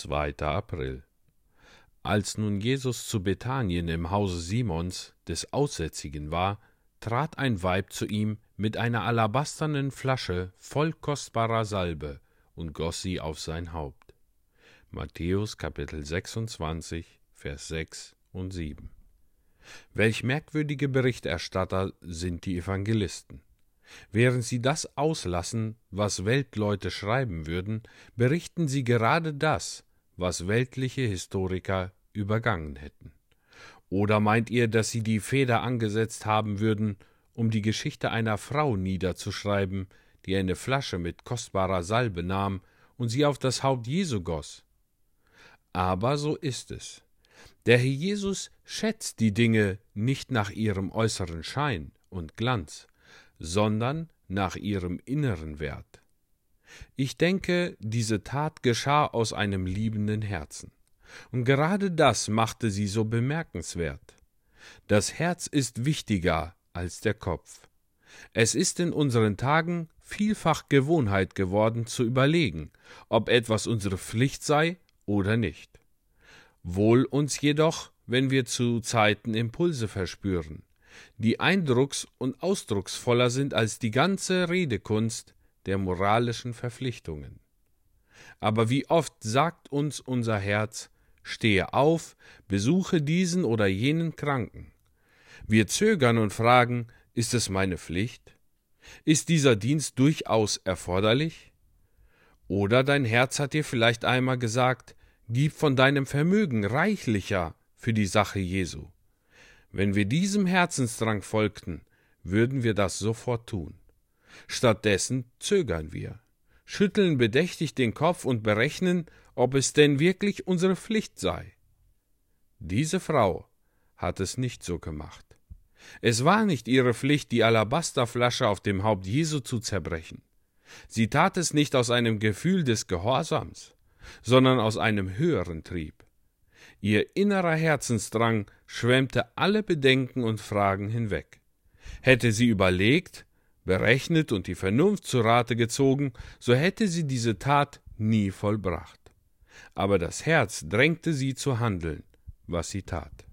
2. April Als nun Jesus zu Bethanien im Hause Simons des Aussätzigen war, trat ein Weib zu ihm mit einer alabasternen Flasche voll kostbarer Salbe und goss sie auf sein Haupt. Matthäus Kapitel 26, Vers 6 und 7. Welch merkwürdige Berichterstatter sind die Evangelisten. Während sie das auslassen, was Weltleute schreiben würden, berichten sie gerade das, was weltliche Historiker übergangen hätten. Oder meint ihr, dass sie die Feder angesetzt haben würden, um die Geschichte einer Frau niederzuschreiben, die eine Flasche mit kostbarer Salbe nahm und sie auf das Haupt Jesu goss? Aber so ist es. Der Herr Jesus schätzt die Dinge nicht nach ihrem äußeren Schein und Glanz, sondern nach ihrem inneren Wert. Ich denke, diese Tat geschah aus einem liebenden Herzen. Und gerade das machte sie so bemerkenswert. Das Herz ist wichtiger als der Kopf. Es ist in unseren Tagen vielfach Gewohnheit geworden zu überlegen, ob etwas unsere Pflicht sei oder nicht. Wohl uns jedoch, wenn wir zu Zeiten Impulse verspüren, die eindrucks- und ausdrucksvoller sind als die ganze Redekunst der moralischen Verpflichtungen. Aber wie oft sagt uns unser Herz, stehe auf, besuche diesen oder jenen Kranken. Wir zögern und fragen, ist es meine Pflicht? Ist dieser Dienst durchaus erforderlich? Oder dein Herz hat dir vielleicht einmal gesagt, gib von deinem Vermögen reichlicher für die Sache Jesu. Wenn wir diesem Herzensdrang folgten, würden wir das sofort tun. Stattdessen zögern wir, schütteln bedächtig den Kopf und berechnen, ob es denn wirklich unsere Pflicht sei. Diese Frau hat es nicht so gemacht. Es war nicht ihre Pflicht, die Alabasterflasche auf dem Haupt Jesu zu zerbrechen. Sie tat es nicht aus einem Gefühl des Gehorsams, sondern aus einem höheren Trieb. Ihr innerer Herzensdrang schwemmte alle Bedenken und Fragen hinweg. Hätte sie überlegt, berechnet und die Vernunft zu Rate gezogen, so hätte sie diese Tat nie vollbracht. Aber das Herz drängte sie zu handeln, was sie tat.